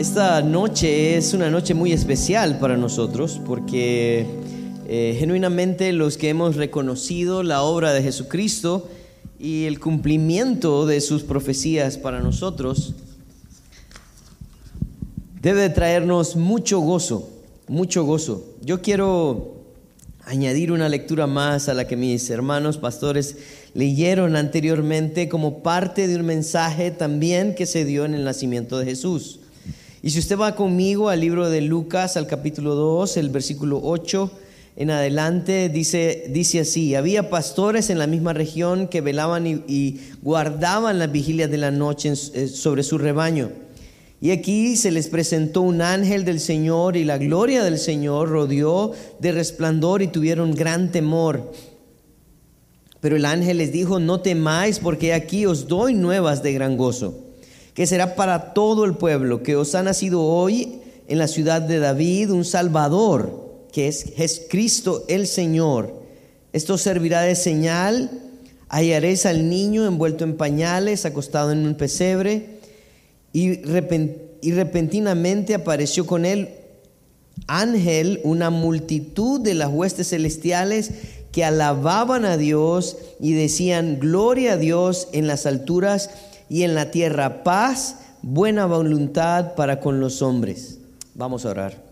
Esta noche es una noche muy especial para nosotros porque eh, genuinamente los que hemos reconocido la obra de Jesucristo y el cumplimiento de sus profecías para nosotros debe traernos mucho gozo, mucho gozo. Yo quiero añadir una lectura más a la que mis hermanos pastores leyeron anteriormente como parte de un mensaje también que se dio en el nacimiento de Jesús. Y si usted va conmigo al libro de Lucas, al capítulo 2, el versículo 8 en adelante, dice, dice así, había pastores en la misma región que velaban y, guardaban las vigilias de la noche eh, sobre su rebaño. Y aquí se les presentó un ángel del Señor y la gloria del Señor rodeó de resplandor y tuvieron gran temor. Pero el ángel les dijo, no temáis porque aquí os doy nuevas de gran gozo que será para todo el pueblo, que os ha nacido hoy en la ciudad de David un Salvador, que es Jesucristo el Señor. Esto servirá de señal, hallaréis al niño envuelto en pañales, acostado en un pesebre, y, y repentinamente apareció con él ángel, una multitud de las huestes celestiales que alababan a Dios y decían, gloria a Dios en las alturas y en la tierra paz, buena voluntad para con los hombres. Vamos a orar.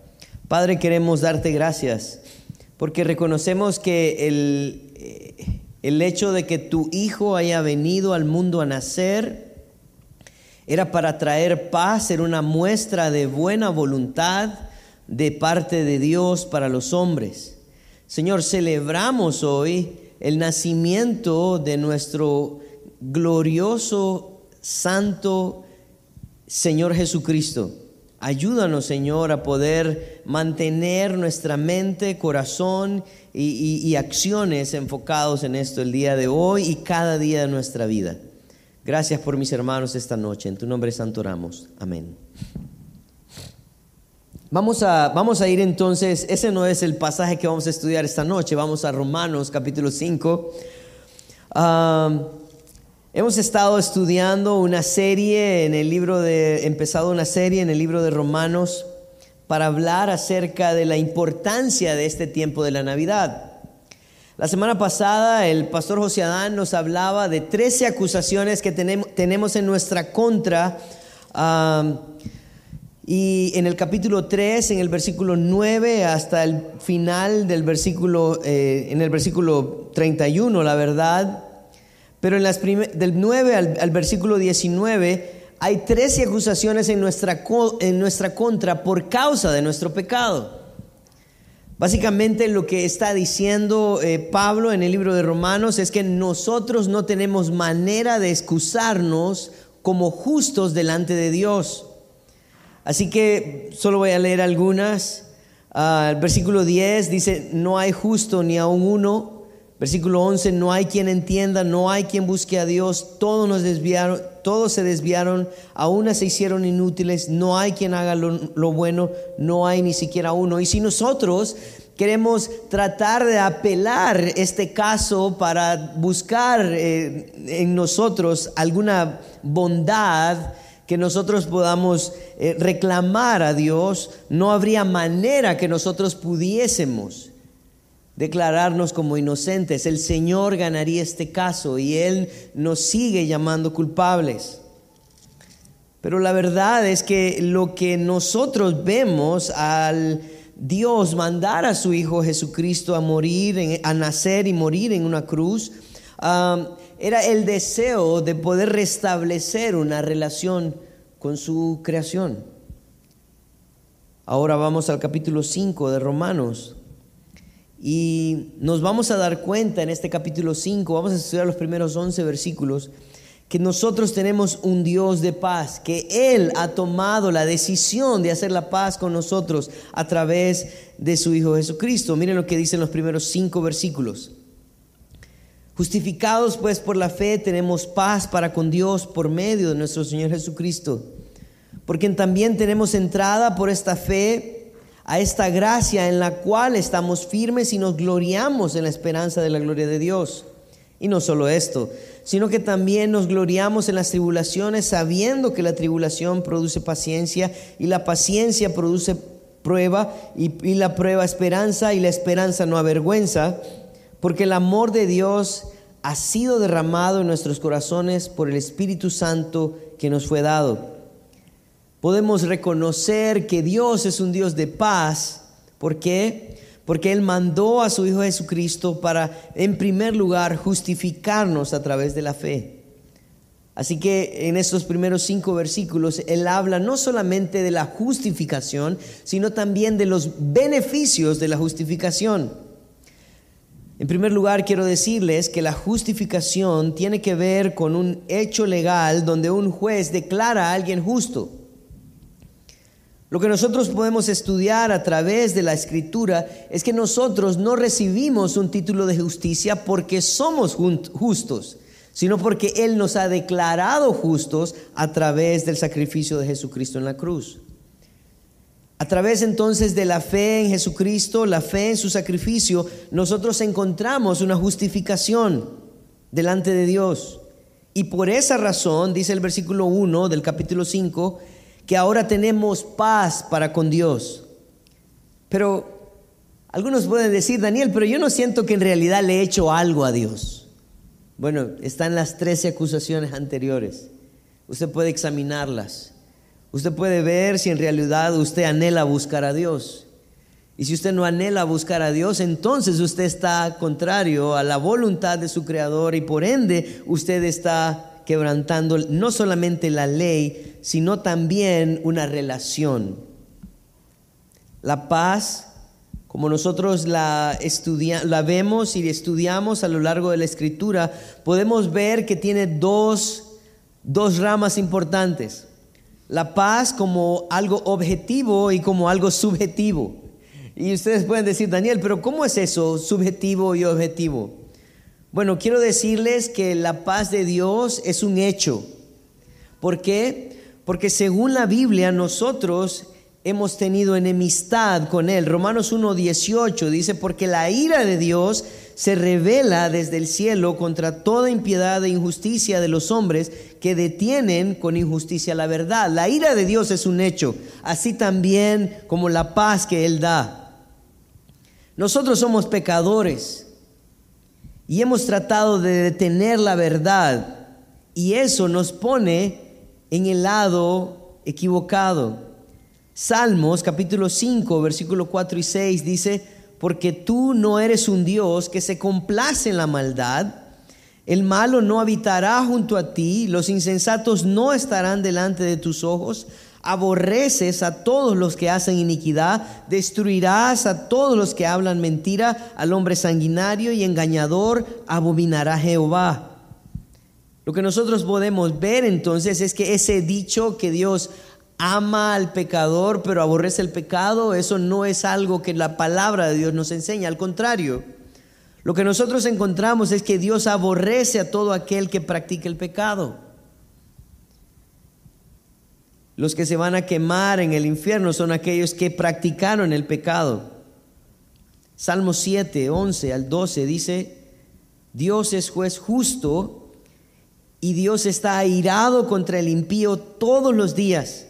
Padre, queremos darte gracias porque reconocemos que el, eh, el hecho de que tu Hijo haya venido al mundo a nacer era para traer paz, era una muestra de buena voluntad de parte de Dios para los hombres. Señor, celebramos hoy el nacimiento de nuestro glorioso Santo Señor Jesucristo. Ayúdanos, Señor, a poder mantener nuestra mente, corazón y, acciones enfocados en esto el día de hoy y cada día de nuestra vida. Gracias por mis hermanos esta noche. En tu nombre santo oramos. Amén. Vamos a, vamos a ir entonces, ese no es el pasaje que vamos a estudiar esta noche, vamos a Romanos capítulo 5. Hemos estado estudiando una serie en el libro de, empezado una serie en el libro de Romanos para hablar acerca de la importancia de este tiempo de la Navidad. La semana pasada el pastor José Adán nos hablaba de 13 acusaciones que tenemos, en nuestra contra. y en el capítulo 3, en el versículo 9 hasta el final del versículo, eh, en el versículo 31, la verdad, pero en las del 9 al, versículo 19 hay 13 acusaciones en nuestra, en nuestra contra por causa de nuestro pecado. Básicamente lo que está diciendo eh, Pablo en el libro de Romanos es que nosotros no tenemos manera de excusarnos como justos delante de Dios. Así que solo voy a leer algunas. Ah, el versículo 10 dice, no hay justo ni aun uno Versículo 11, no hay quien entienda, no hay quien busque a Dios, todos nos desviaron, todos se desviaron, aún se hicieron inútiles, no hay quien haga lo, bueno, no hay ni siquiera uno. Y si nosotros queremos tratar de apelar este caso para buscar eh, en nosotros alguna bondad, que nosotros podamos eh, reclamar a Dios, no habría manera que nosotros pudiésemos declararnos como inocentes. El Señor ganaría este caso y Él nos sigue llamando culpables. Pero la verdad es que lo que nosotros vemos al Dios mandar a su Hijo Jesucristo a morir, a nacer y morir en una cruz, era el deseo de poder restablecer una relación con su creación. Ahora vamos al capítulo 5 de Romanos. Y nos vamos a dar cuenta en este capítulo 5, vamos a estudiar los primeros 11 versículos, que nosotros tenemos un Dios de paz, que Él ha tomado la decisión de hacer la paz con nosotros a través de su Hijo Jesucristo. Miren lo que dicen los primeros cinco versículos. Justificados pues por la fe tenemos paz para con Dios por medio de nuestro Señor Jesucristo, porque también tenemos entrada por esta fe a esta gracia en la cual estamos firmes y nos gloriamos en la esperanza de la gloria de Dios. Y no solo esto, sino que también nos gloriamos en las tribulaciones sabiendo que la tribulación produce paciencia y la paciencia produce prueba y, y la prueba esperanza y la esperanza no avergüenza, porque el amor de Dios ha sido derramado en nuestros corazones por el Espíritu Santo que nos fue dado. Podemos reconocer que Dios es un Dios de paz. ¿Por qué? Porque Él mandó a su Hijo Jesucristo para, en primer lugar, justificarnos a través de la fe. Así que en estos primeros cinco versículos Él habla no solamente de la justificación, sino también de los beneficios de la justificación. En primer lugar, quiero decirles que la justificación tiene que ver con un hecho legal donde un juez declara a alguien justo. Lo que nosotros podemos estudiar a través de la escritura es que nosotros no recibimos un título de justicia porque somos justos, sino porque Él nos ha declarado justos a través del sacrificio de Jesucristo en la cruz. A través entonces de la fe en Jesucristo, la fe en su sacrificio, nosotros encontramos una justificación delante de Dios. Y por esa razón, dice el versículo 1 del capítulo 5, que ahora tenemos paz para con Dios. Pero algunos pueden decir, Daniel, pero yo no siento que en realidad le he hecho algo a Dios. Bueno, están las 13 acusaciones anteriores. Usted puede examinarlas. Usted puede ver si en realidad usted anhela buscar a Dios. Y si usted no anhela buscar a Dios, entonces usted está contrario a la voluntad de su Creador y por ende usted está quebrantando no solamente la ley, sino también una relación. La paz, como nosotros la, la vemos y estudiamos a lo largo de la escritura, podemos ver que tiene dos, dos ramas importantes la paz como algo objetivo y como algo subjetivo. Y ustedes pueden decir, Daniel, pero ¿cómo es eso, subjetivo y objetivo? Bueno, quiero decirles que la paz de Dios es un hecho. ¿Por qué? Porque según la Biblia nosotros hemos tenido enemistad con Él. Romanos 1.18 dice, porque la ira de Dios se revela desde el cielo contra toda impiedad e injusticia de los hombres que detienen con injusticia la verdad. La ira de Dios es un hecho, así también como la paz que Él da. Nosotros somos pecadores y hemos tratado de detener la verdad y eso nos pone en el lado equivocado. Salmos capítulo 5, versículo 4 y 6 dice, porque tú no eres un Dios que se complace en la maldad. El malo no habitará junto a ti, los insensatos no estarán delante de tus ojos. Aborreces a todos los que hacen iniquidad, destruirás a todos los que hablan mentira, al hombre sanguinario y engañador abominará Jehová. Lo que nosotros podemos ver entonces es que ese dicho que Dios ama al pecador pero aborrece el pecado, eso no es algo que la palabra de Dios nos enseña, al contrario. Lo que nosotros encontramos es que Dios aborrece a todo aquel que practica el pecado. Los que se van a quemar en el infierno son aquellos que practicaron el pecado. Salmo 7, 11 al 12 dice, Dios es juez justo y Dios está airado contra el impío todos los días.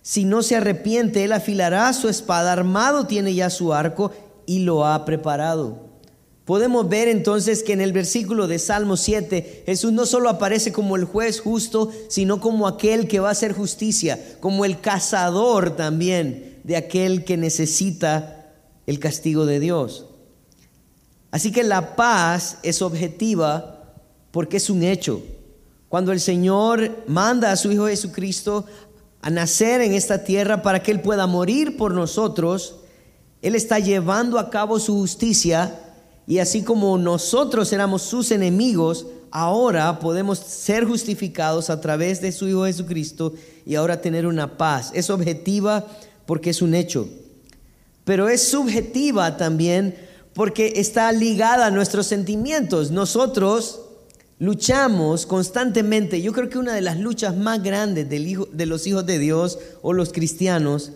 Si no se arrepiente, él afilará su espada, armado tiene ya su arco y lo ha preparado. Podemos ver entonces que en el versículo de Salmo 7 Jesús no solo aparece como el juez justo, sino como aquel que va a hacer justicia, como el cazador también de aquel que necesita el castigo de Dios. Así que la paz es objetiva porque es un hecho. Cuando el Señor manda a su Hijo Jesucristo a nacer en esta tierra para que Él pueda morir por nosotros, Él está llevando a cabo su justicia y así como nosotros éramos sus enemigos, ahora podemos ser justificados a través de su Hijo Jesucristo y ahora tener una paz. Es objetiva porque es un hecho, pero es subjetiva también porque está ligada a nuestros sentimientos. Nosotros luchamos constantemente. Yo creo que una de las luchas más grandes del hijo, de los hijos de Dios o los cristianos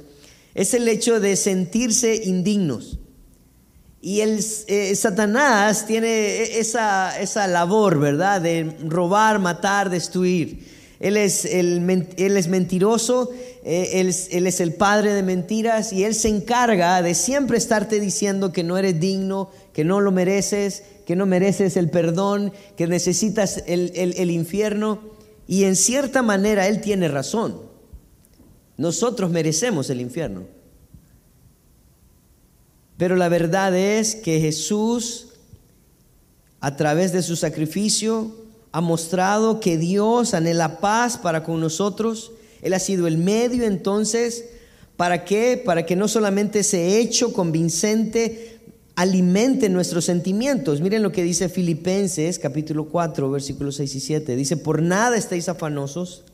es el hecho de sentirse indignos. Y el, eh, Satanás tiene esa, esa labor, ¿verdad? De robar, matar, destruir. Él es, el, él es mentiroso, eh, él, él, es el padre de mentiras y Él se encarga de siempre estarte diciendo que no eres digno, que no lo mereces, que no mereces el perdón, que necesitas el, el infierno. Y en cierta manera Él tiene razón. Nosotros merecemos el infierno. Pero la verdad es que Jesús, a través de su sacrificio, ha mostrado que Dios anhela paz para con nosotros. Él ha sido el medio entonces, ¿para qué? Para que no solamente ese hecho convincente alimente nuestros sentimientos. Miren lo que dice Filipenses capítulo 4, versículos 6 y 7. Dice, por nada estéis afanosos,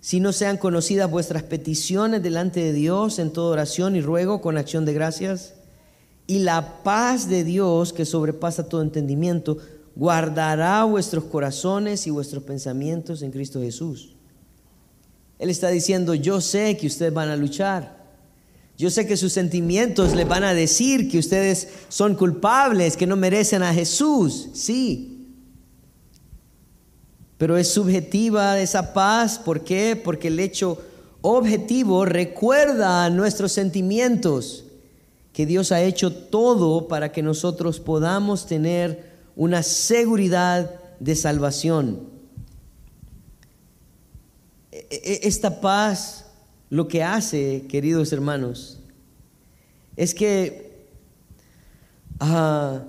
si no sean conocidas vuestras peticiones delante de Dios en toda oración y ruego con acción de gracias. Y la paz de Dios, que sobrepasa todo entendimiento, guardará vuestros corazones y vuestros pensamientos en Cristo Jesús. Él está diciendo, yo sé que ustedes van a luchar. Yo sé que sus sentimientos les van a decir que ustedes son culpables, que no merecen a Jesús. Sí. Pero es subjetiva esa paz. ¿Por qué? Porque el hecho objetivo recuerda a nuestros sentimientos que Dios ha hecho todo para que nosotros podamos tener una seguridad de salvación. E, e, esta paz lo que hace, queridos hermanos, es que ah,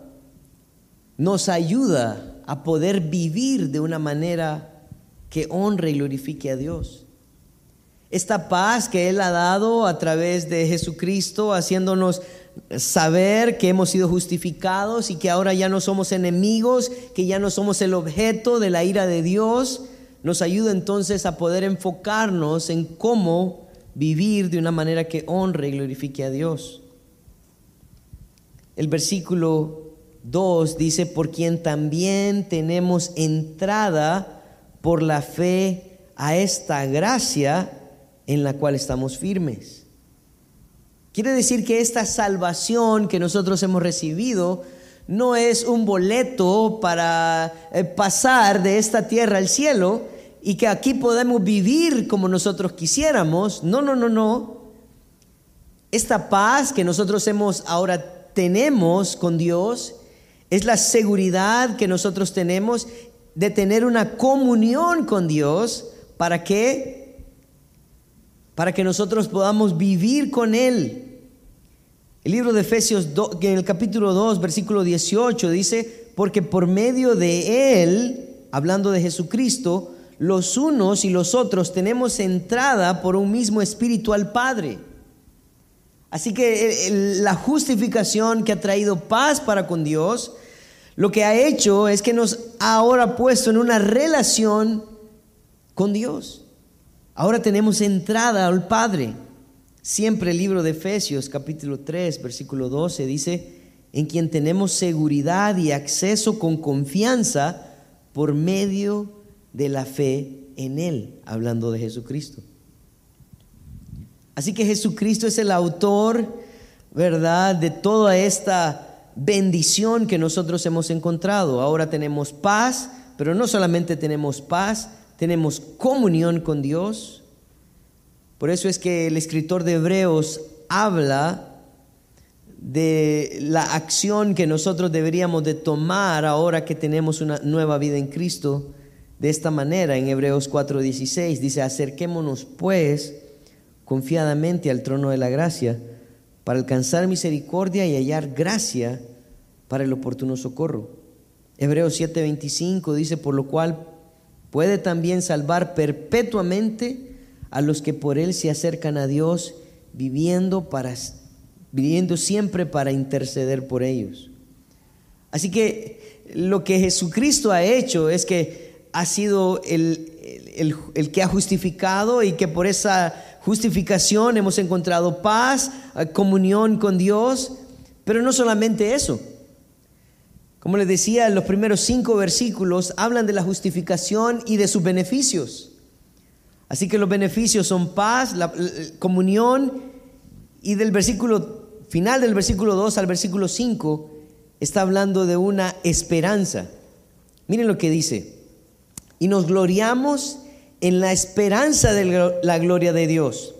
nos ayuda a poder vivir de una manera que honre y glorifique a Dios. Esta paz que Él ha dado a través de Jesucristo, haciéndonos saber que hemos sido justificados y que ahora ya no somos enemigos, que ya no somos el objeto de la ira de Dios, nos ayuda entonces a poder enfocarnos en cómo vivir de una manera que honre y glorifique a Dios. El versículo 2 dice, por quien también tenemos entrada por la fe a esta gracia en la cual estamos firmes. Quiere decir que esta salvación que nosotros hemos recibido no es un boleto para eh, pasar de esta tierra al cielo y que aquí podemos vivir como nosotros quisiéramos. No, no, no, no. Esta paz que nosotros hemos ahora tenemos con Dios es la seguridad que nosotros tenemos de tener una comunión con Dios para que para que nosotros podamos vivir con Él. El libro de Efesios, en el capítulo 2, versículo 18, dice, porque por medio de Él, hablando de Jesucristo, los unos y los otros tenemos entrada por un mismo espíritu al Padre. Así que la justificación que ha traído paz para con Dios, lo que ha hecho es que nos ha ahora puesto en una relación con Dios. Ahora tenemos entrada al Padre. Siempre el libro de Efesios capítulo 3 versículo 12 dice, en quien tenemos seguridad y acceso con confianza por medio de la fe en Él, hablando de Jesucristo. Así que Jesucristo es el autor, ¿verdad?, de toda esta bendición que nosotros hemos encontrado. Ahora tenemos paz, pero no solamente tenemos paz, tenemos comunión con Dios. Por eso es que el escritor de Hebreos habla de la acción que nosotros deberíamos de tomar ahora que tenemos una nueva vida en Cristo de esta manera. En Hebreos 4:16 dice, acerquémonos pues confiadamente al trono de la gracia para alcanzar misericordia y hallar gracia para el oportuno socorro. Hebreos 7:25 dice, por lo cual Puede también salvar perpetuamente a los que por Él se acercan a Dios, viviendo, para, viviendo siempre para interceder por ellos. Así que lo que Jesucristo ha hecho es que ha sido el, el que ha justificado y que por esa justificación hemos encontrado paz, comunión con Dios, pero no solamente eso. Como les decía, los primeros cinco versículos hablan de la justificación y de sus beneficios. Así que los beneficios son paz, la, comunión y del versículo final del versículo 2 al versículo 5 está hablando de una esperanza. Miren lo que dice. Y nos gloriamos en la esperanza de la gloria de Dios.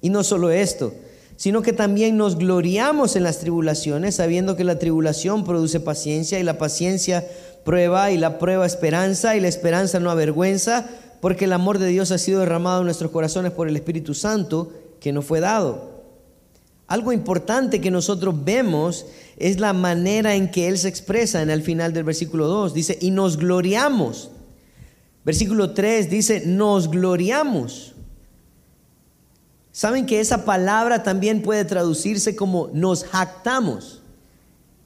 Y no solo esto, sino que también nos gloriamos en las tribulaciones, sabiendo que la tribulación produce paciencia y la paciencia prueba y la prueba esperanza y la esperanza no avergüenza, porque el amor de Dios ha sido derramado en nuestros corazones por el Espíritu Santo que nos fue dado. Algo importante que nosotros vemos es la manera en que Él se expresa en el final del versículo 2. Dice, y nos gloriamos. Versículo 3 dice, nos gloriamos. Saben que esa palabra también puede traducirse como nos jactamos.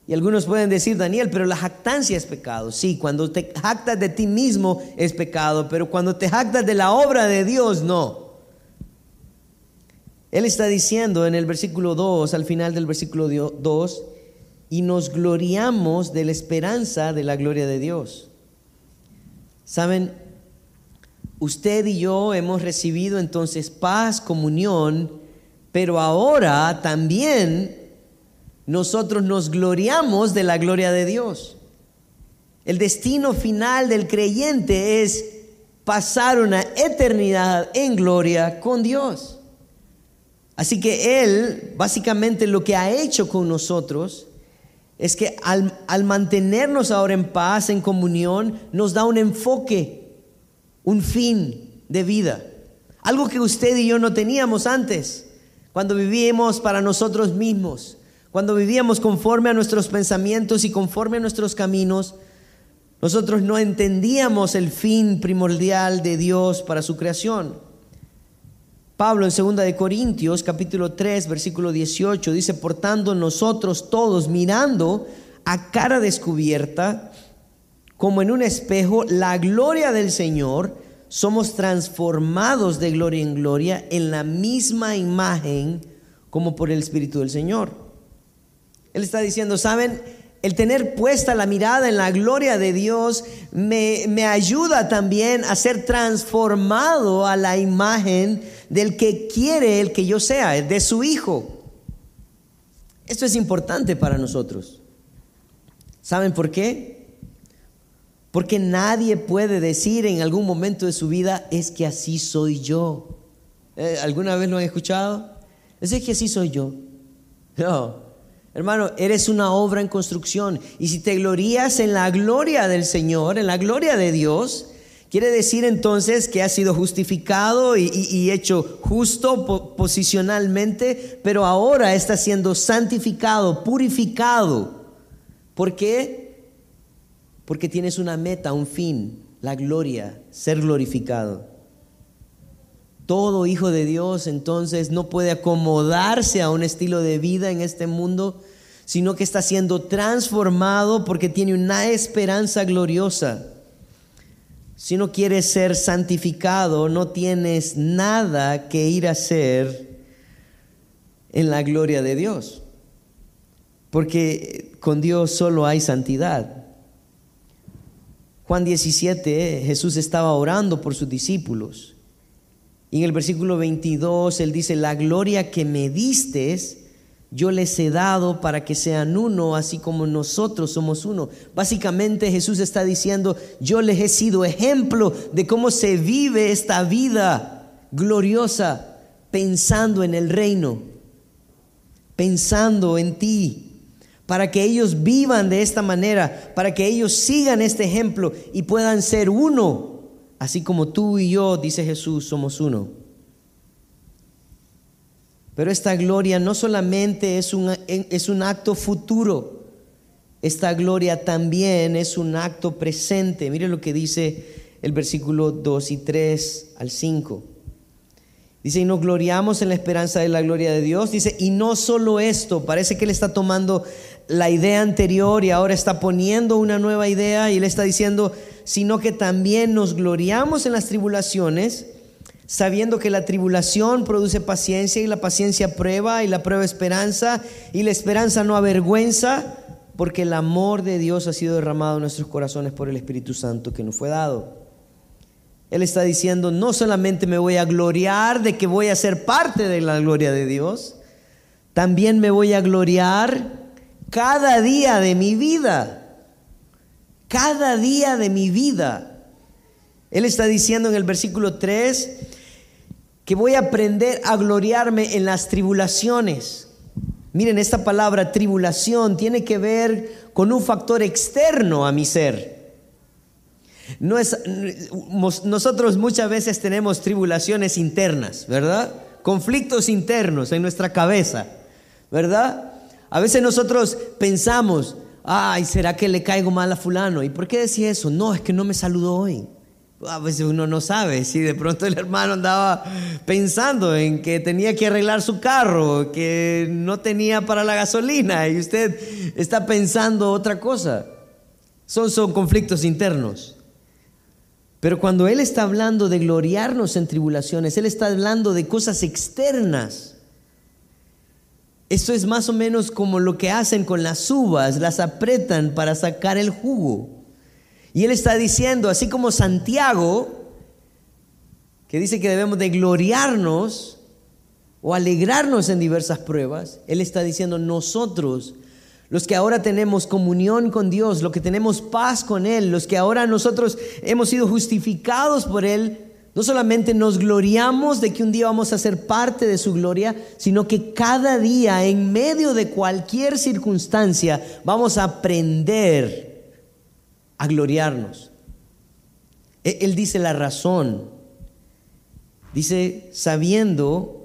Y algunos pueden decir, Daniel, pero la jactancia es pecado. Sí, cuando te jactas de ti mismo es pecado, pero cuando te jactas de la obra de Dios, no. Él está diciendo en el versículo 2, al final del versículo 2, y nos gloriamos de la esperanza de la gloria de Dios. Saben, usted y yo hemos recibido entonces paz, comunión, pero ahora también nosotros nos gloriamos de la gloria de Dios. El destino final del creyente es pasar una eternidad en gloria con Dios. Así que Él, básicamente lo que ha hecho con nosotros, es que al, mantenernos ahora en paz, en comunión, nos da un enfoque, un fin de vida. Algo que usted y yo no teníamos antes, cuando vivíamos para nosotros mismos, cuando vivíamos conforme a nuestros pensamientos y conforme a nuestros caminos, nosotros no entendíamos el fin primordial de Dios para su creación. Pablo en 2 de Corintios capítulo 3 versículo 18 dice, portando nosotros todos mirando a cara descubierta como en un espejo la gloria del Señor, somos transformados de gloria en gloria en la misma imagen como por el Espíritu del Señor. Él está diciendo, ¿saben? El tener puesta la mirada en la gloria de Dios me, me ayuda también a ser transformado a la imagen del que quiere el que yo sea, de su Hijo. Esto es importante para nosotros. ¿Saben por qué? Porque nadie puede decir en algún momento de su vida, es que así soy yo. Eh, ¿Alguna vez lo han escuchado? Es que así soy yo. No, hermano, eres una obra en construcción. Y si te glorías en la gloria del Señor, en la gloria de Dios, Quiere decir entonces que ha sido justificado y, hecho justo posicionalmente, pero ahora está siendo santificado, purificado. ¿Por qué? Porque tienes una meta, un fin, la gloria, ser glorificado. Todo hijo de Dios entonces no puede acomodarse a un estilo de vida en este mundo, sino que está siendo transformado porque tiene una esperanza gloriosa. Si no quieres ser santificado, no tienes nada que ir a hacer en la gloria de Dios. Porque con Dios solo hay santidad. Juan 17, Jesús estaba orando por sus discípulos. Y en el versículo 22, Él dice, la gloria que me distes yo les he dado para que sean uno, así como nosotros somos uno. Básicamente Jesús está diciendo, yo les he sido ejemplo de cómo se vive esta vida gloriosa pensando en el reino, pensando en ti, para que ellos vivan de esta manera, para que ellos sigan este ejemplo y puedan ser uno, así como tú y yo, dice Jesús, somos uno. Pero esta gloria no solamente es un, es un acto futuro, esta gloria también es un acto presente. Mire lo que dice el versículo 2 y 3 al 5. Dice, y nos gloriamos en la esperanza de la gloria de Dios. Dice, y no solo esto, parece que él está tomando la idea anterior y ahora está poniendo una nueva idea y él está diciendo, sino que también nos gloriamos en las tribulaciones sabiendo que la tribulación produce paciencia y la paciencia prueba y la prueba esperanza y la esperanza no avergüenza, porque el amor de Dios ha sido derramado en nuestros corazones por el Espíritu Santo que nos fue dado. Él está diciendo, no solamente me voy a gloriar de que voy a ser parte de la gloria de Dios, también me voy a gloriar cada día de mi vida. Cada día de mi vida. Él está diciendo en el versículo 3 que voy a aprender a gloriarme en las tribulaciones. Miren, esta palabra tribulación tiene que ver con un factor externo a mi ser. No es, nosotros muchas veces tenemos tribulaciones internas, ¿verdad? Conflictos internos en nuestra cabeza. ¿verdad? A veces nosotros pensamos, ay, ¿será que le caigo mal a fulano? ¿Y por qué decía eso? No, es que no me saludó hoy. A veces uno no sabe si de pronto el hermano andaba pensando en que tenía que arreglar su carro, que no tenía para la gasolina y usted está pensando otra cosa. Son, son conflictos internos. Pero cuando Él está hablando de gloriarnos en tribulaciones, Él está hablando de cosas externas esto es más o menos como lo que hacen con las uvas, las apretan para sacar el jugo. Y él está diciendo, así como Santiago, que dice que debemos de gloriarnos o alegrarnos en diversas pruebas, él está diciendo, nosotros, los que ahora tenemos comunión con Dios, los que tenemos paz con Él, los que ahora nosotros hemos sido justificados por Él, no solamente nos gloriamos de que un día vamos a ser parte de su gloria, sino que cada día, en medio de cualquier circunstancia, vamos a aprender a gloriarnos. E-, él dice la razón. Dice, sabiendo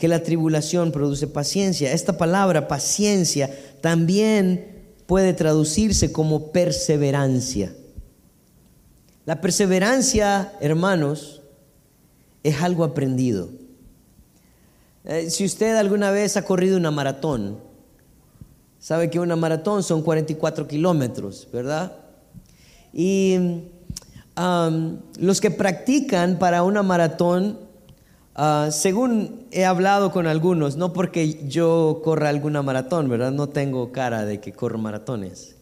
que la tribulación produce paciencia. Esta palabra, paciencia, también puede traducirse como perseverancia. La perseverancia, hermanos, es algo aprendido. Eh, si usted alguna vez ha corrido una maratón, sabe que una maratón son 44 kilómetros, ¿verdad? Y los que practican para una maratón, ah, según he hablado con algunos, no porque yo corra alguna maratón, ¿verdad? No tengo cara de que corro maratones.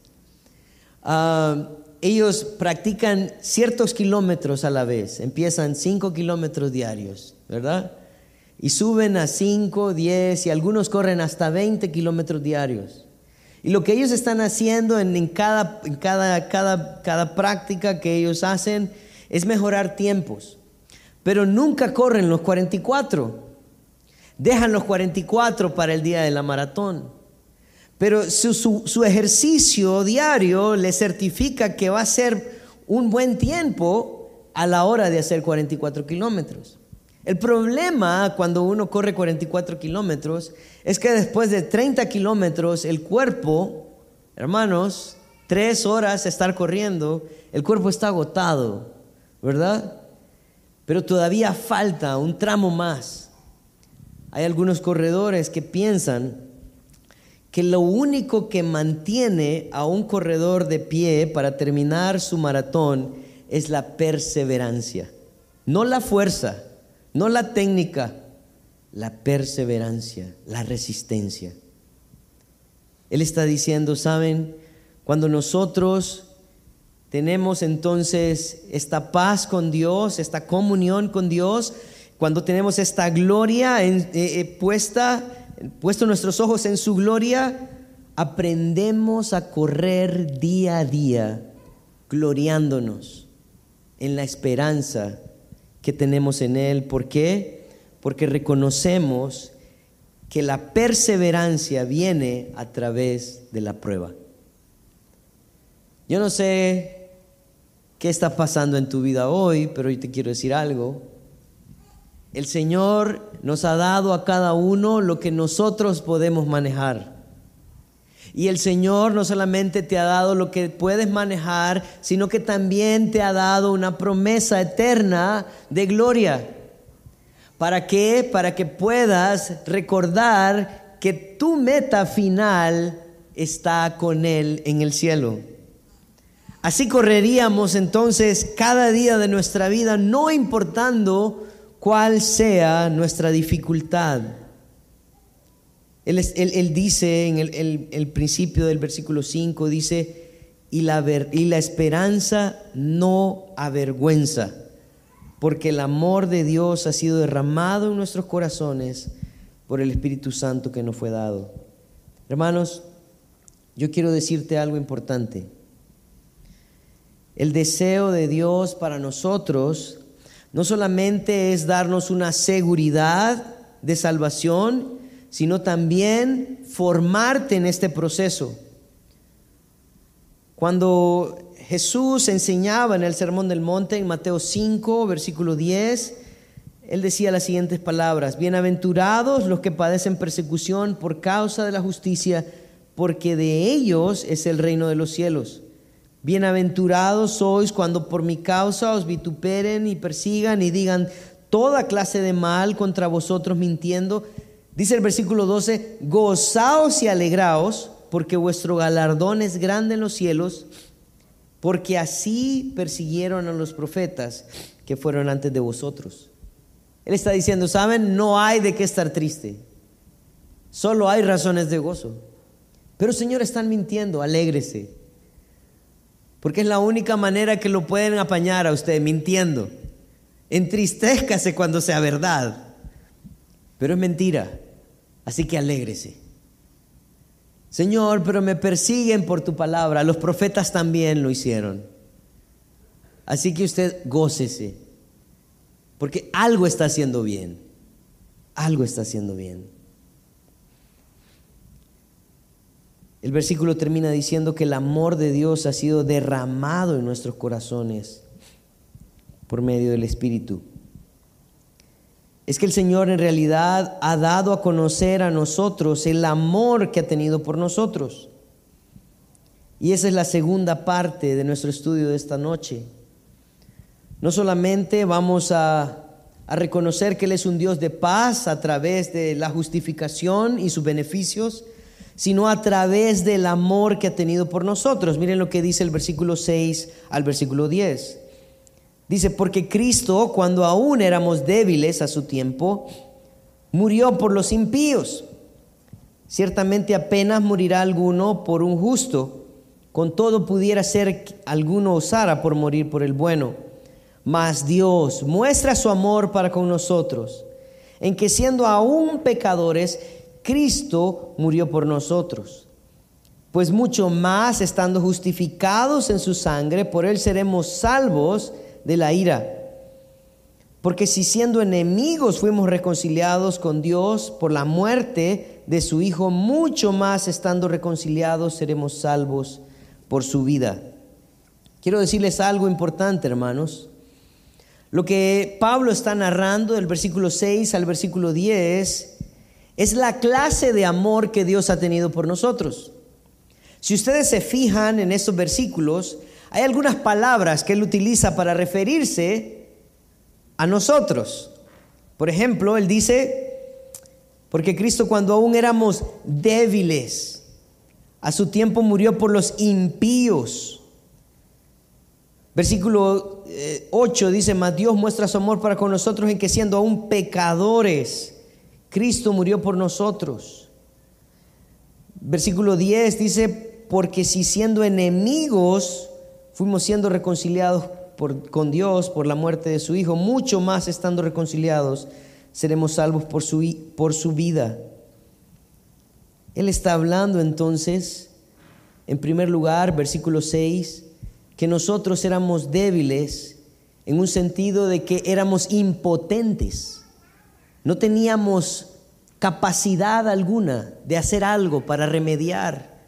Ah, ellos practican ciertos kilómetros a la vez, empiezan 5 kilómetros diarios, ¿verdad? Y suben a 5, 10 y algunos corren hasta 20 kilómetros diarios. Y lo que ellos están haciendo en, cada, cada, cada, cada práctica que ellos hacen es mejorar tiempos. Pero nunca corren los 44. Dejan los 44 para el día de la maratón. Pero su, ejercicio diario le certifica que va a ser un buen tiempo a la hora de hacer 44 kilómetros. El problema cuando uno corre 44 kilómetros es que después de 30 kilómetros el cuerpo, hermanos, tres horas estar corriendo, el cuerpo está agotado, ¿verdad? Pero todavía falta un tramo más. Hay algunos corredores que piensan que lo único que mantiene a un corredor de pie para terminar su maratón es la perseverancia. No la fuerza, no la técnica, la perseverancia, la resistencia. Él está diciendo, ¿saben? Cuando nosotros tenemos entonces esta paz con Dios, esta comunión con Dios, cuando tenemos esta gloria eh, eh, puesta puesto nuestros ojos en su gloria, aprendemos a correr día a día, gloriándonos en la esperanza que tenemos en Él. ¿Por qué? Porque reconocemos que la perseverancia viene a través de la prueba. Yo no sé qué está pasando en tu vida hoy, pero yo te quiero decir algo. El Señor nos ha dado a cada uno lo que nosotros podemos manejar. Y el Señor no solamente te ha dado lo que puedes manejar, sino que también te ha dado una promesa eterna de gloria. ¿Para qué? Para que puedas recordar que tu meta final está con Él en el cielo. Así correríamos entonces cada día de nuestra vida, no importando cuál sea nuestra dificultad. Él, dice en el, principio del versículo 5, dice, y la, y la esperanza no avergüenza, porque el amor de Dios ha sido derramado en nuestros corazones por el Espíritu Santo que nos fue dado. Hermanos, yo quiero decirte algo importante. El deseo de Dios para nosotros no solamente es darnos una seguridad de salvación, sino también formarte en este proceso. Cuando Jesús enseñaba en el Sermón del Monte, en Mateo 5, versículo 10, él decía las siguientes palabras, bienaventurados los que padecen persecución por causa de la justicia, porque de ellos es el reino de los cielos. Bienaventurados sois cuando por mi causa os vituperen y persigan y digan toda clase de mal contra vosotros mintiendo. Dice el versículo 12, gozaos y alegraos porque vuestro galardón es grande en los cielos, porque así persiguieron a los profetas que fueron antes de vosotros. Él está diciendo, ¿saben? No hay de qué estar triste, solo hay razones de gozo. Pero Señor, están mintiendo, alégrese, porque es la única manera que lo pueden apañar a usted, mintiendo. Entristezcase cuando sea verdad, pero es mentira, así que alégrese. Señor, pero me persiguen por tu palabra. Los profetas también lo hicieron. Así que usted gócese, porque algo está haciendo bien. Algo está haciendo bien. El versículo termina diciendo que el amor de Dios ha sido derramado en nuestros corazones por medio del Espíritu es que el Señor en realidad ha dado a conocer a nosotros el amor que ha tenido por nosotros. Y esa es la segunda parte de nuestro estudio de esta noche. No solamente vamos a, reconocer que Él es un Dios de paz a través de la justificación y sus beneficios, sino a través del amor que ha tenido por nosotros. Miren lo que dice el versículo 6 al versículo 10. Dice, porque Cristo, cuando aún éramos débiles a su tiempo, murió por los impíos. Ciertamente apenas morirá alguno por un justo, con todo pudiera ser que alguno osara por morir por el bueno. Mas Dios muestra su amor para con nosotros, en que siendo aún pecadores, Cristo murió por nosotros. Pues mucho más estando justificados en su sangre, por él seremos salvos de la ira. Porque si siendo enemigos fuimos reconciliados con Dios por la muerte de su Hijo, mucho más estando reconciliados seremos salvos por su vida. Quiero decirles algo importante, hermanos. Lo que Pablo está narrando del versículo 6 al versículo 10 es la clase de amor que Dios ha tenido por nosotros. Si ustedes se fijan en estos versículos, hay algunas palabras que él utiliza para referirse a nosotros. Por ejemplo, él dice, porque Cristo cuando aún éramos débiles, a su tiempo murió por los impíos. Versículo 8 eh, dice, mas Dios muestra su amor para con nosotros en que siendo aún pecadores, Cristo murió por nosotros. Versículo 10 dice, porque si siendo enemigos, fuimos siendo reconciliados con Dios por la muerte de su Hijo, mucho más estando reconciliados, seremos salvos por su, por su vida. Él está hablando entonces, en primer lugar, versículo 6, que nosotros éramos débiles en un sentido de que éramos impotentes. No teníamos capacidad alguna de hacer algo para remediar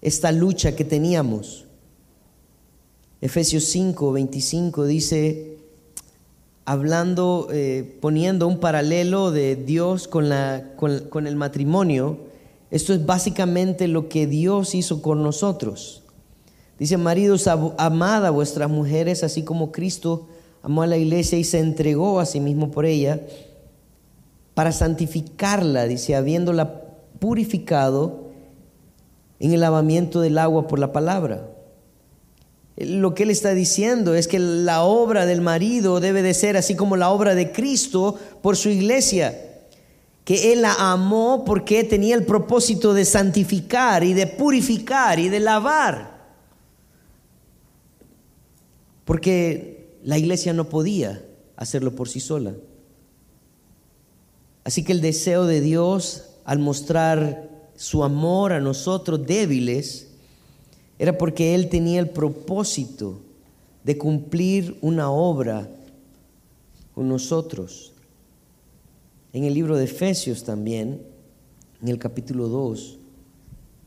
esta lucha que teníamos. Efesios 5, 25 dice, hablando, eh, poniendo un paralelo de Dios con, con, el matrimonio, esto es básicamente lo que Dios hizo con nosotros. Dice, maridos, amad a vuestras mujeres, así como Cristo amó a la iglesia y se entregó a sí mismo por ella, para santificarla, dice, habiéndola purificado en el lavamiento del agua por la palabra lo que él está diciendo es que la obra del marido debe de ser así como la obra de Cristo por su iglesia, que él la amó porque tenía el propósito de santificar y de purificar y de lavar, porque la iglesia no podía hacerlo por sí sola. Así que el deseo de Dios al mostrar su amor a nosotros débiles era porque Él tenía el propósito de cumplir una obra con nosotros. En el libro de Efesios también, en el capítulo 2,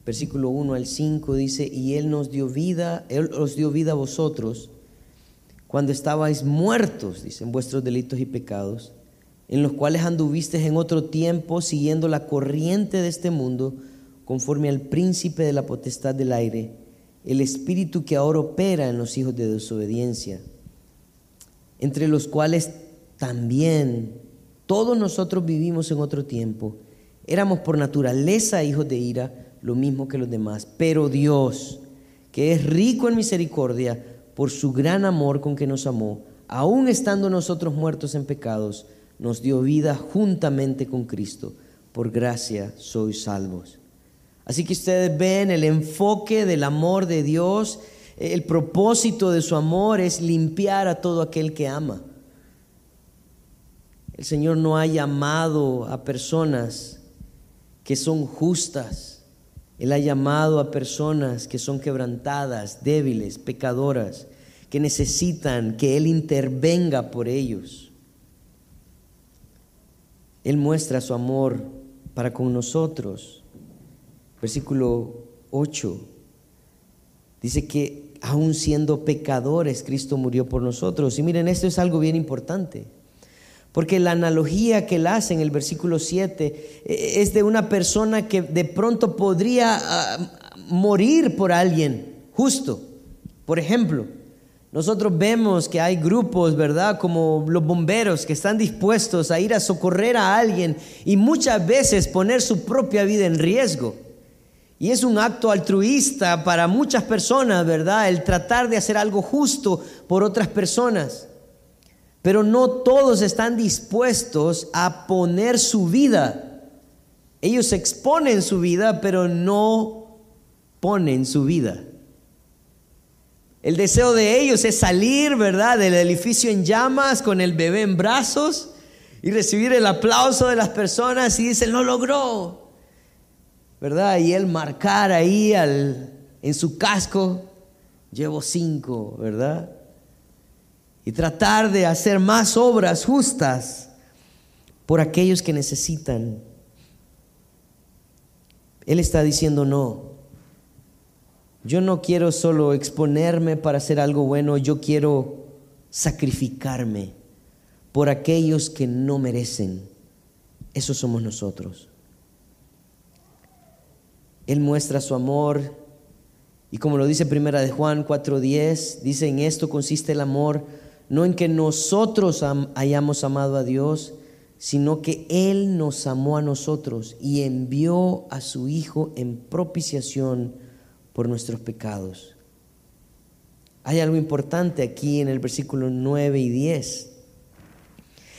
versículo 1 al 5 dice, y Él nos dio vida, Él os dio vida a vosotros cuando estabais muertos, dicen, vuestros delitos y pecados, en los cuales anduvisteis en otro tiempo siguiendo la corriente de este mundo, conforme al príncipe de la potestad del aire, el espíritu que ahora opera en los hijos de desobediencia, entre los cuales también todos nosotros vivimos en otro tiempo. Éramos por naturaleza hijos de ira, lo mismo que los demás. Pero Dios, que es rico en misericordia, por su gran amor con que nos amó, aun estando nosotros muertos en pecados, nos dio vida juntamente con Cristo. Por gracia sois salvos. Así que ustedes ven el enfoque del amor de Dios, el propósito de su amor es limpiar a todo aquel que ama. El Señor no ha llamado a personas que son justas. Él ha llamado a personas que son quebrantadas, débiles, pecadoras, que necesitan que Él intervenga por ellos. Él muestra su amor para con nosotros. Versículo 8 dice que aun siendo pecadores, Cristo murió por nosotros. Y miren, esto es algo bien importante. Porque la analogía que él hace en el versículo 7 eh, es de una persona que de pronto podría ah, morir por alguien justo. Por ejemplo, nosotros vemos que hay grupos, ¿verdad? Como los bomberos que están dispuestos a ir a socorrer a alguien y muchas veces poner su propia vida en riesgo. Y es un acto altruista para muchas personas, ¿verdad? El tratar de hacer algo justo por otras personas. Pero no todos están dispuestos a poner su vida. Ellos exponen su vida, pero no ponen su vida. El deseo de ellos es salir, ¿verdad?, del edificio en llamas con el bebé en brazos y recibir el aplauso de las personas y dicen, lo logró, ¿verdad? Y él marcar ahí al, en su casco, llevo cinco, ¿verdad? y tratar de hacer más obras justas por aquellos que necesitan. Él está diciendo no. Yo no quiero solo exponerme para hacer algo bueno, yo quiero sacrificarme por aquellos que no merecen. Eso somos nosotros. Él muestra su amor y como lo dice primera de Juan 4:10, dice en esto consiste el amor no en que nosotros hayamos amado a Dios, sino que Él nos amó a nosotros y envió a su Hijo en propiciación por nuestros pecados. Hay algo importante aquí en el versículo 9 y 10.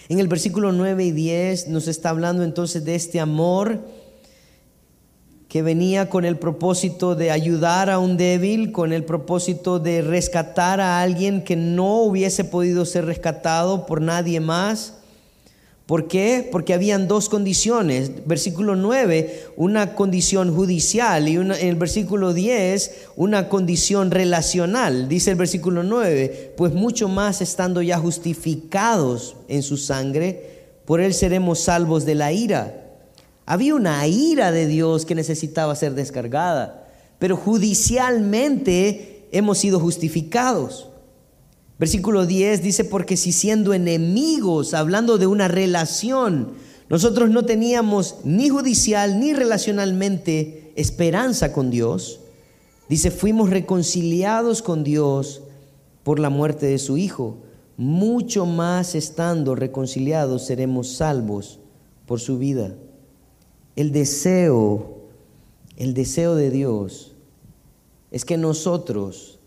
En el versículo 9 y 10 nos está hablando entonces de este amor que venía con el propósito de ayudar a un débil, con el propósito de rescatar a alguien que no hubiese podido ser rescatado por nadie más. ¿Por qué? Porque habían dos condiciones. Versículo 9, una condición judicial y en el versículo 10, una condición relacional. Dice el versículo 9, pues mucho más estando ya justificados en su sangre, por él seremos salvos de la ira. Había una ira de Dios que necesitaba ser descargada, pero judicialmente hemos sido justificados. Versículo 10 dice, porque si siendo enemigos, hablando de una relación, nosotros no teníamos ni judicial ni relacionalmente esperanza con Dios, dice, fuimos reconciliados con Dios por la muerte de su Hijo. Mucho más estando reconciliados seremos salvos por su vida. El deseo, el deseo de Dios es que nosotros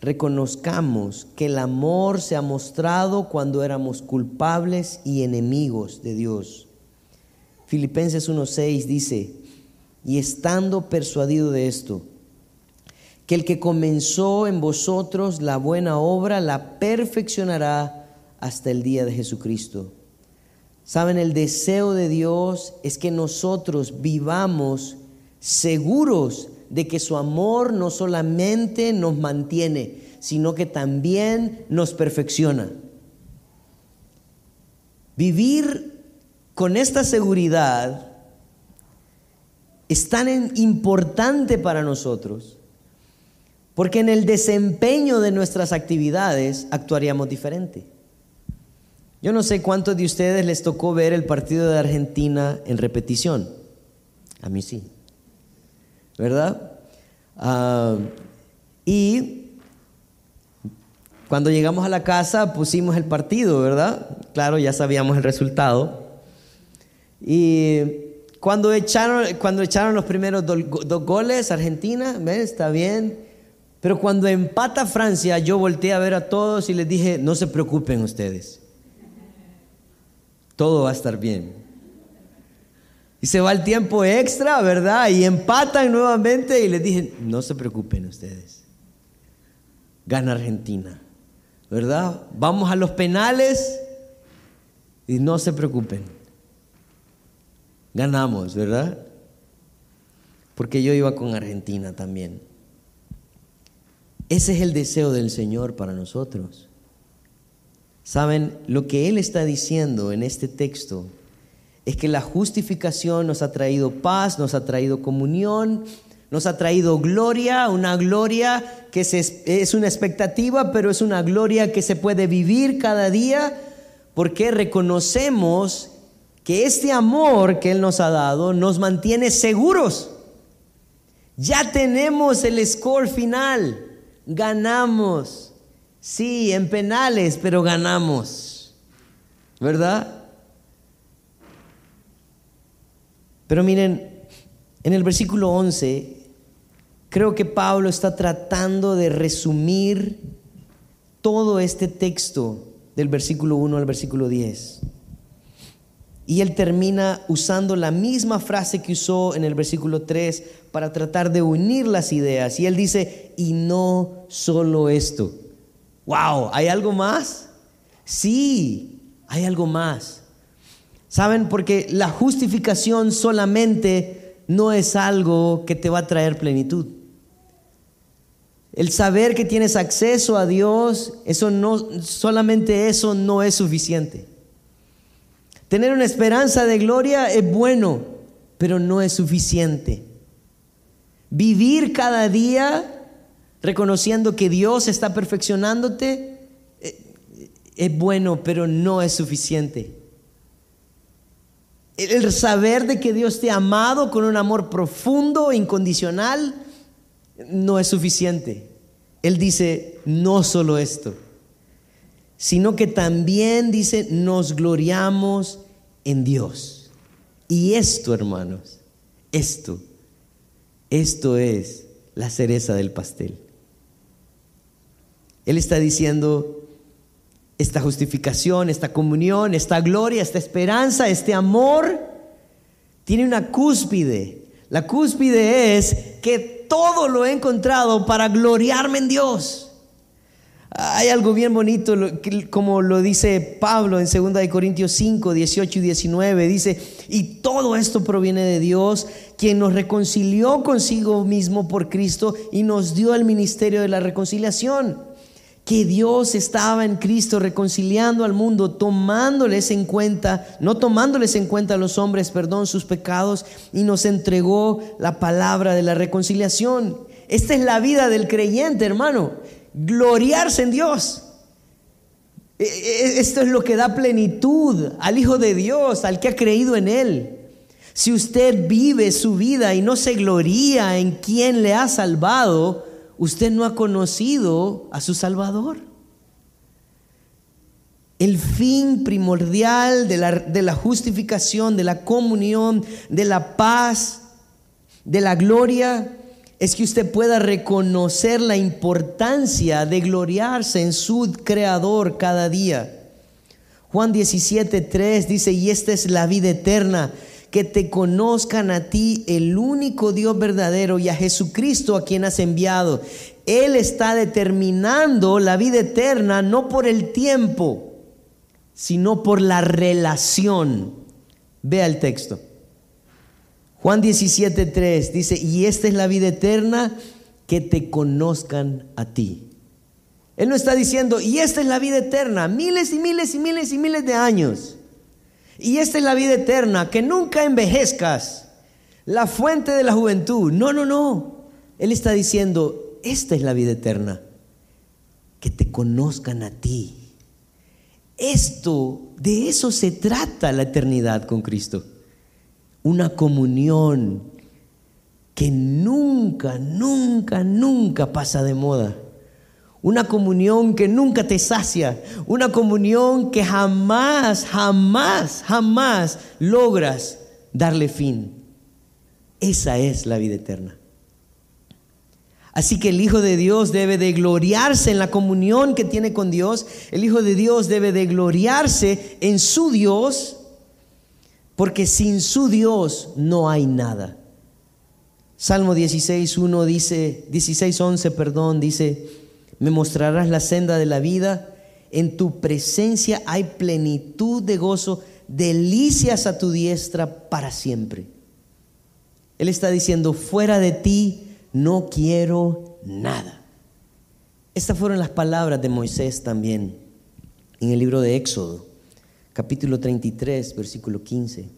reconozcamos que el amor se ha mostrado cuando éramos culpables y enemigos de Dios. Filipenses 1:6 dice, y estando persuadido de esto, que el que comenzó en vosotros la buena obra la perfeccionará hasta el día de Jesucristo. Saben, el deseo de Dios es que nosotros vivamos seguros de que su amor no solamente nos mantiene, sino que también nos perfecciona. Vivir con esta seguridad es tan importante para nosotros, porque en el desempeño de nuestras actividades actuaríamos diferente. Yo no sé cuántos de ustedes les tocó ver el partido de Argentina en repetición. A mí sí. ¿Verdad? Ah, y cuando llegamos a la casa pusimos el partido, ¿verdad? Claro, ya sabíamos el resultado. Y cuando echaron, cuando echaron los primeros dos, goles, Argentina, ¿ven? Está bien. Pero cuando empata Francia, yo volteé a ver a todos y les dije, no se preocupen ustedes. Todo va a estar bien. Y se va el tiempo extra, ¿verdad? Y empatan nuevamente y les dije, no se preocupen ustedes. Gana Argentina. ¿verdad? Vamos a los penales y no se preocupen. Ganamos, ¿verdad? Porque yo iba con Argentina también. Ese es el deseo del Señor para nosotros. Saben, lo que Él está diciendo en este texto es que la justificación nos ha traído paz, nos ha traído comunión, nos ha traído gloria, una gloria que es una expectativa, pero es una gloria que se puede vivir cada día porque reconocemos que este amor que Él nos ha dado nos mantiene seguros. Ya tenemos el score final, ganamos. Sí, en penales, pero ganamos. ¿Verdad? Pero miren, en el versículo 11 Creo que Pablo está tratando de resumir todo este texto del versículo 1 al versículo 10. Y él termina usando la misma frase que usó en el versículo 3 para tratar de unir las ideas. Y él dice, y no solo esto. ¡Wow! ¿Hay algo más? Sí, hay algo más. ¿Saben? Porque la justificación solamente no es algo que te va a traer plenitud. El saber que tienes acceso a Dios, eso no solamente eso no es suficiente. Tener una esperanza de gloria es bueno, pero no es suficiente. Vivir cada día reconociendo que Dios está perfeccionándote eh, es bueno, pero no es suficiente. El saber de que Dios te ha amado con un amor profundo, incondicional, no es suficiente. Él dice, no solo esto, sino que también dice, nos gloriamos en Dios. Y esto, hermanos, esto, esto es la cereza del pastel. Él está diciendo, esta justificación, esta comunión, esta gloria, esta esperanza, este amor, tiene una cúspide. La cúspide es que todo lo he encontrado para gloriarme en Dios. Hay algo bien bonito, como lo dice Pablo en 2 Corintios 5, 18 y 19. Dice, y todo esto proviene de Dios, quien nos reconcilió consigo mismo por Cristo y nos dio el ministerio de la reconciliación que Dios estaba en Cristo reconciliando al mundo, tomándoles en cuenta, no tomándoles en cuenta a los hombres, perdón, sus pecados, y nos entregó la palabra de la reconciliación. Esta es la vida del creyente, hermano, gloriarse en Dios. E, e, esto es lo que da plenitud al Hijo de Dios, al que ha creído en Él. Si usted vive su vida y no se gloría en quien le ha salvado, usted no ha conocido a su Salvador. El fin primordial de la, de la, justificación, de la comunión, de la paz, de la gloria, es que usted pueda reconocer la importancia de gloriarse en su Creador cada día. Juan 17, 3 dice, y esta es la vida eterna, que te conozcan a ti, el único Dios verdadero, y a Jesucristo a quien has enviado. Él está determinando la vida eterna no por el tiempo, sino por la relación. Vea el texto. Juan 17:3 dice, y esta es la vida eterna, que te conozcan a ti. Él no está diciendo, y esta es la vida eterna, miles y miles y miles y miles de años. Y esta es la vida eterna, que nunca envejezcas, la fuente de la juventud. No, no, no. Él está diciendo, esta es la vida eterna, que te conozcan a ti. Esto, de eso se trata la eternidad con Cristo. Una comunión que nunca, nunca, nunca pasa de moda. Una comunión que nunca te sacia. Una comunión que jamás, jamás, jamás logras darle fin. Esa es la vida eterna. Así que el Hijo de Dios debe de gloriarse en la comunión que tiene con Dios. El Hijo de Dios debe de gloriarse en su Dios, porque sin su Dios no hay nada. Salmo 16, 1 dice, 16, 11, perdón, dice, me mostrarás la senda de la vida, en tu presencia hay plenitud de gozo, delicias a tu diestra para siempre. Él está diciendo, fuera de ti no quiero nada. Estas fueron las palabras de Moisés también en el libro de Éxodo, capítulo 33, versículo 15.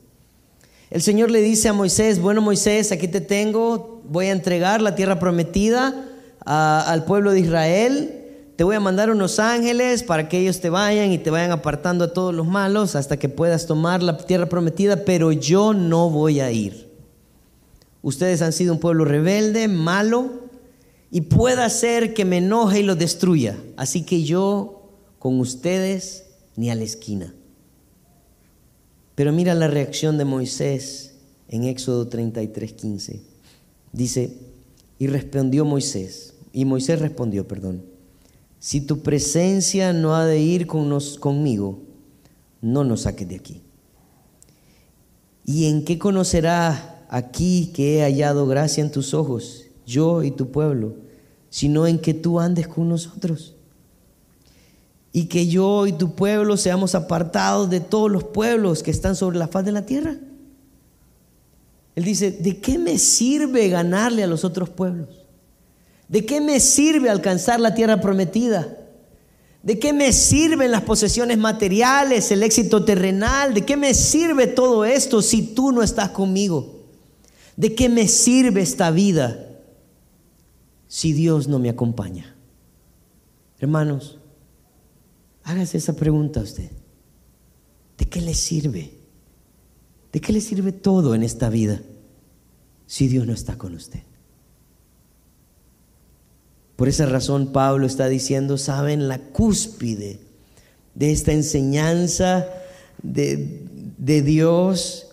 El Señor le dice a Moisés, bueno Moisés, aquí te tengo, voy a entregar la tierra prometida al pueblo de Israel, te voy a mandar unos ángeles para que ellos te vayan y te vayan apartando a todos los malos hasta que puedas tomar la tierra prometida, pero yo no voy a ir. Ustedes han sido un pueblo rebelde, malo, y pueda ser que me enoje y lo destruya. Así que yo con ustedes ni a la esquina. Pero mira la reacción de Moisés en Éxodo 33, 15. Dice, y respondió Moisés, y Moisés respondió, perdón, si tu presencia no ha de ir con conmigo, no nos saques de aquí. ¿Y en qué conocerá aquí que he hallado gracia en tus ojos, yo y tu pueblo, sino en que tú andes con nosotros. Y que yo y tu pueblo seamos apartados de todos los pueblos que están sobre la faz de la tierra. Él dice, ¿de qué me sirve ganarle a los otros pueblos? ¿De qué me sirve alcanzar la tierra prometida? ¿De qué me sirven las posesiones materiales, el éxito terrenal? ¿De qué me sirve todo esto si tú no estás conmigo? ¿De qué me sirve esta vida si Dios no me acompaña? Hermanos, hágase esa pregunta a usted. ¿De qué le sirve? ¿De qué le sirve todo en esta vida si Dios no está con usted? Por esa razón Pablo está diciendo, saben, la cúspide de esta enseñanza de, de Dios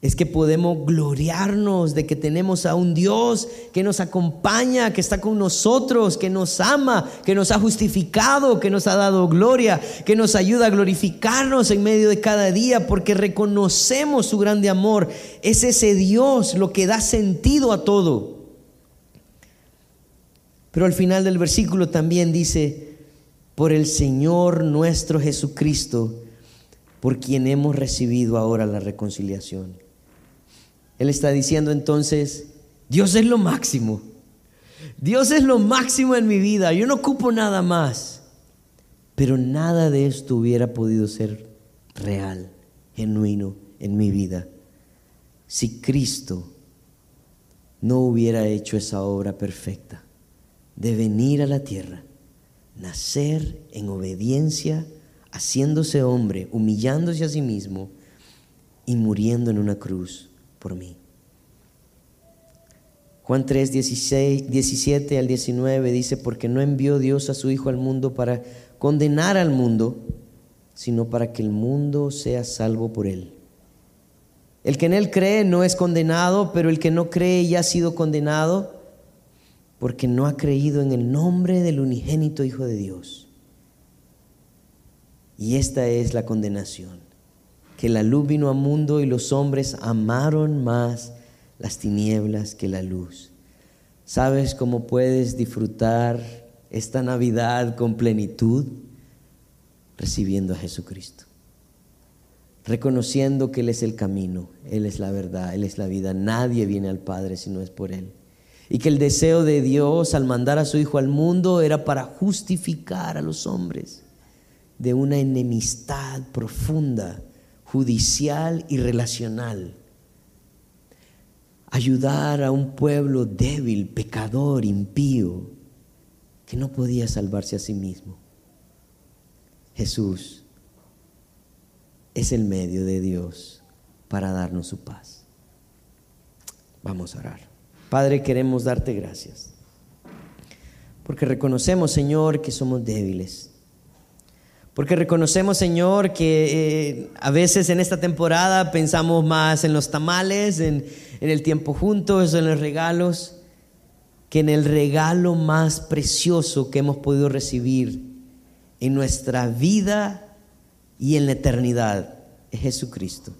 es que podemos gloriarnos de que tenemos a un Dios que nos acompaña, que está con nosotros, que nos ama, que nos ha justificado, que nos ha dado gloria, que nos ayuda a glorificarnos en medio de cada día porque reconocemos su grande amor. Es ese Dios lo que da sentido a todo. Pero al final del versículo también dice, por el Señor nuestro Jesucristo, por quien hemos recibido ahora la reconciliación. Él está diciendo entonces, Dios es lo máximo. Dios es lo máximo en mi vida. Yo no ocupo nada más. Pero nada de esto hubiera podido ser real, genuino en mi vida si Cristo no hubiera hecho esa obra perfecta de venir a la tierra, nacer en obediencia, haciéndose hombre, humillándose a sí mismo y muriendo en una cruz por mí. Juan 3, 16, 17 al 19 dice, porque no envió Dios a su Hijo al mundo para condenar al mundo, sino para que el mundo sea salvo por él. El que en él cree no es condenado, pero el que no cree ya ha sido condenado porque no ha creído en el nombre del unigénito Hijo de Dios. Y esta es la condenación que la luz vino al mundo y los hombres amaron más las tinieblas que la luz. ¿Sabes cómo puedes disfrutar esta Navidad con plenitud? Recibiendo a Jesucristo. reconociendo que Él es el camino, Él es la verdad, Él es la vida. Nadie viene al Padre si no es por Él. Y que el deseo de Dios al mandar a su Hijo al mundo era para justificar a los hombres de una enemistad profunda, judicial y relacional. Ayudar a un pueblo débil, pecador, impío, que no podía salvarse a sí mismo. Jesús es el medio de Dios para darnos su paz. Vamos a orar. Padre, queremos darte gracias. Porque reconocemos, Señor, que somos débiles. Porque reconocemos, Señor, que eh, a veces en esta temporada pensamos más en los tamales, en, en el tiempo juntos, en los regalos, que en el regalo más precioso que hemos podido recibir en nuestra vida y en la eternidad es Jesucristo.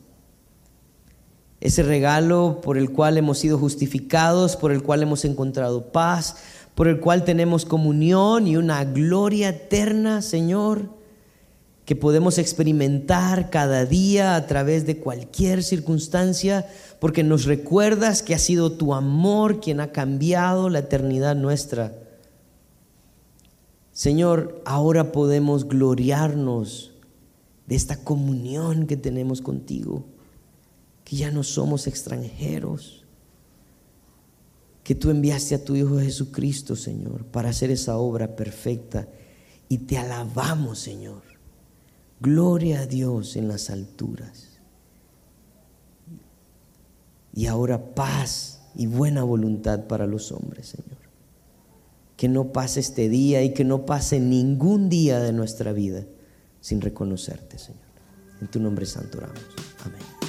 Ese regalo por el cual hemos sido justificados, por el cual hemos encontrado paz, por el cual tenemos comunión y una gloria eterna, Señor, que podemos experimentar cada día a través de cualquier circunstancia, porque nos recuerdas que ha sido tu amor quien ha cambiado la eternidad nuestra. Señor, ahora podemos gloriarnos de esta comunión que tenemos contigo que ya no somos extranjeros, que tú enviaste a tu Hijo Jesucristo, Señor, para hacer esa obra perfecta. Y te alabamos, Señor. Gloria a Dios en las alturas. Y ahora paz y buena voluntad para los hombres, Señor. Que no pase este día y que no pase ningún día de nuestra vida sin reconocerte, Señor. En tu nombre santo oramos. Amén.